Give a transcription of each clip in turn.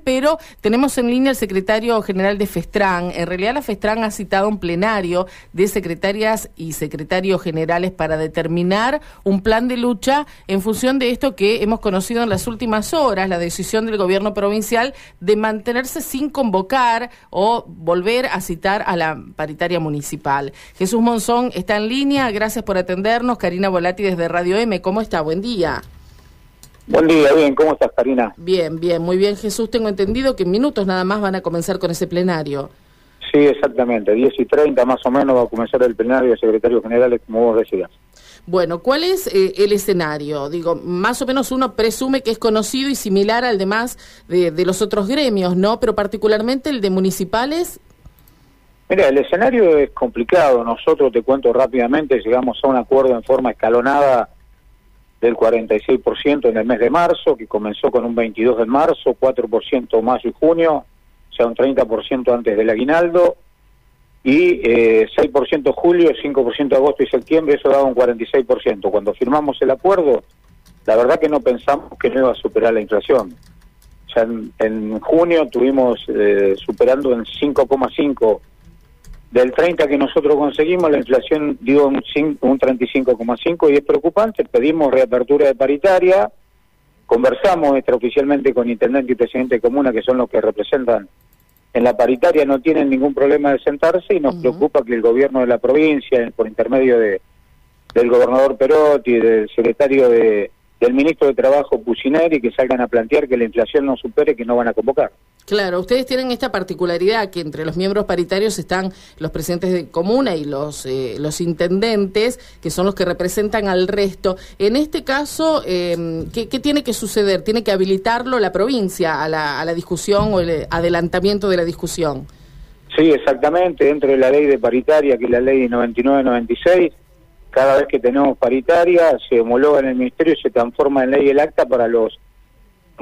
pero tenemos en línea el secretario general de FESTRAN. En realidad la FESTRAN ha citado un plenario de secretarias y secretarios generales para determinar un plan de lucha en función de esto que hemos conocido en las últimas horas, la decisión del gobierno provincial de mantenerse sin convocar o volver a citar a la paritaria municipal. Jesús Monzón está en línea, gracias por atendernos. Karina Volati desde Radio M, ¿cómo está? Buen día. Buen día, bien, ¿cómo estás, Karina? Bien, bien, muy bien, Jesús. Tengo entendido que en minutos nada más van a comenzar con ese plenario. Sí, exactamente, 10 y 30 más o menos va a comenzar el plenario de secretarios generales, como vos decías. Bueno, ¿cuál es eh, el escenario? Digo, más o menos uno presume que es conocido y similar al demás de, de los otros gremios, ¿no? Pero particularmente el de municipales. Mira, el escenario es complicado. Nosotros, te cuento rápidamente, llegamos a un acuerdo en forma escalonada del 46% en el mes de marzo, que comenzó con un 22 de marzo, 4% mayo y junio, o sea, un 30% antes del aguinaldo, y eh, 6% julio, 5% agosto y septiembre, eso daba un 46%. Cuando firmamos el acuerdo, la verdad que no pensamos que no iba a superar la inflación. O sea, en, en junio tuvimos eh, superando en 5,5 del 30 que nosotros conseguimos, la inflación dio un, un 35,5 y es preocupante. Pedimos reapertura de paritaria, conversamos extraoficialmente con intendente y presidente de comuna, que son los que representan en la paritaria, no tienen ningún problema de sentarse y nos preocupa que el gobierno de la provincia, por intermedio de del gobernador Perotti, del secretario de del ministro de Trabajo Pucineri, que salgan a plantear que la inflación no supere, que no van a convocar. Claro, ustedes tienen esta particularidad que entre los miembros paritarios están los presidentes de comuna y los eh, los intendentes, que son los que representan al resto. En este caso, ¿qué, ¿qué, tiene que suceder? ¿Tiene que habilitarlo la provincia a la, a la discusión o el adelantamiento de la discusión? Sí, exactamente, dentro de la ley de paritaria, que es la ley 99-96, cada vez que tenemos paritaria se homologa en el ministerio y se transforma en ley el acta para los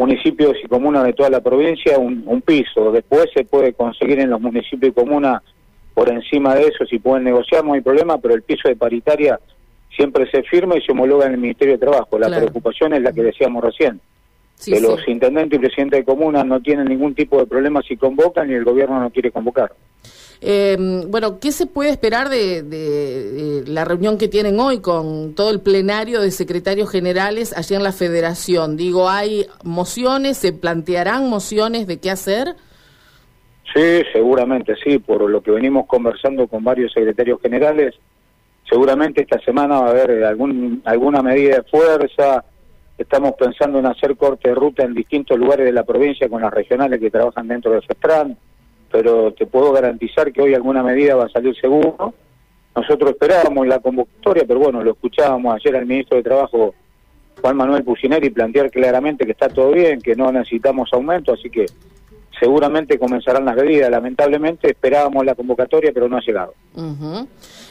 municipios y comunas de toda la provincia un, un, piso. Después se puede conseguir en los municipios y comunas por encima de eso, si pueden negociar, no hay problema, pero el piso de paritaria siempre se firma y se homologa en el Ministerio de Trabajo. La claro. preocupación es la que decíamos recién. Sí, que sí. los intendentes y presidentes de comunas no tienen ningún tipo de problema si convocan y el gobierno no quiere convocar. Eh, bueno, ¿qué se puede esperar de, la reunión que tienen hoy con todo el plenario de secretarios generales allí en la federación? Digo, ¿hay mociones? ¿Se plantearán mociones de qué hacer? Sí, seguramente sí, por lo que venimos conversando con varios secretarios generales, seguramente esta semana va a haber algún, alguna medida de fuerza, estamos pensando en hacer corte de ruta en distintos lugares de la provincia con las regionales que trabajan dentro de FESTRAN, pero te puedo garantizar que hoy alguna medida va a salir seguro. Nosotros esperábamos la convocatoria, pero bueno, lo escuchábamos ayer al ministro de Trabajo, Juan Manuel Pucineri, plantear claramente que está todo bien, que no necesitamos aumento, así que seguramente comenzarán las medidas. Lamentablemente esperábamos la convocatoria, pero no ha llegado.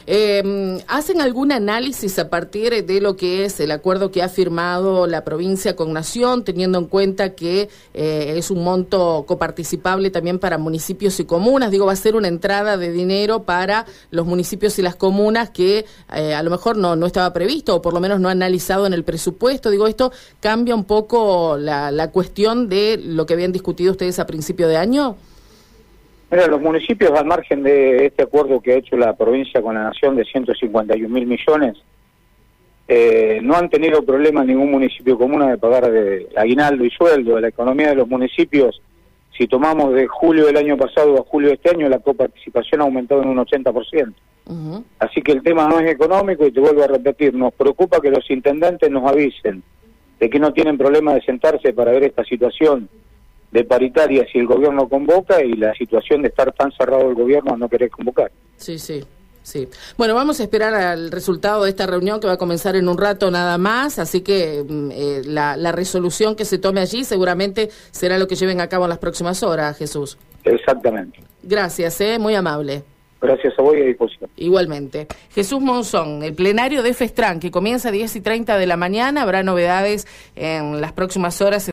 Eh, ¿Hacen algún análisis a partir de lo que es el acuerdo que ha firmado la provincia con Nación, teniendo en cuenta que eh, es un monto coparticipable también para municipios y comunas? Digo, va a ser una entrada de dinero para los municipios y las comunas que eh, a lo mejor no, no estaba previsto o por lo menos no analizado en el presupuesto. Digo, esto cambia un poco la, la cuestión de lo que habían discutido ustedes a principio de año. Mira, los municipios, al margen de este acuerdo que ha hecho la provincia con la Nación de 151 mil millones, eh, no han tenido problema en ningún municipio común de pagar de aguinaldo y sueldo. La economía de los municipios, si tomamos de julio del año pasado a julio de este año, la coparticipación ha aumentado en un 80%. Uh -huh. Así que el tema no es económico y te vuelvo a repetir, nos preocupa que los intendentes nos avisen de que no tienen problema de sentarse para ver esta situación de paritaria si el gobierno convoca y la situación de estar tan cerrado el gobierno a no querer convocar. Sí, sí. Sí. Bueno, vamos a esperar al resultado de esta reunión que va a comenzar en un rato nada más, así que eh, la, la, resolución que se tome allí seguramente será lo que lleven a cabo en las próximas horas, Jesús. Exactamente. Gracias, eh, muy amable. Gracias a vos y a disposición. Igualmente. Jesús Monzón, el plenario de FESTRAN, que comienza a 10 y 30 de la mañana, habrá novedades en las próximas horas.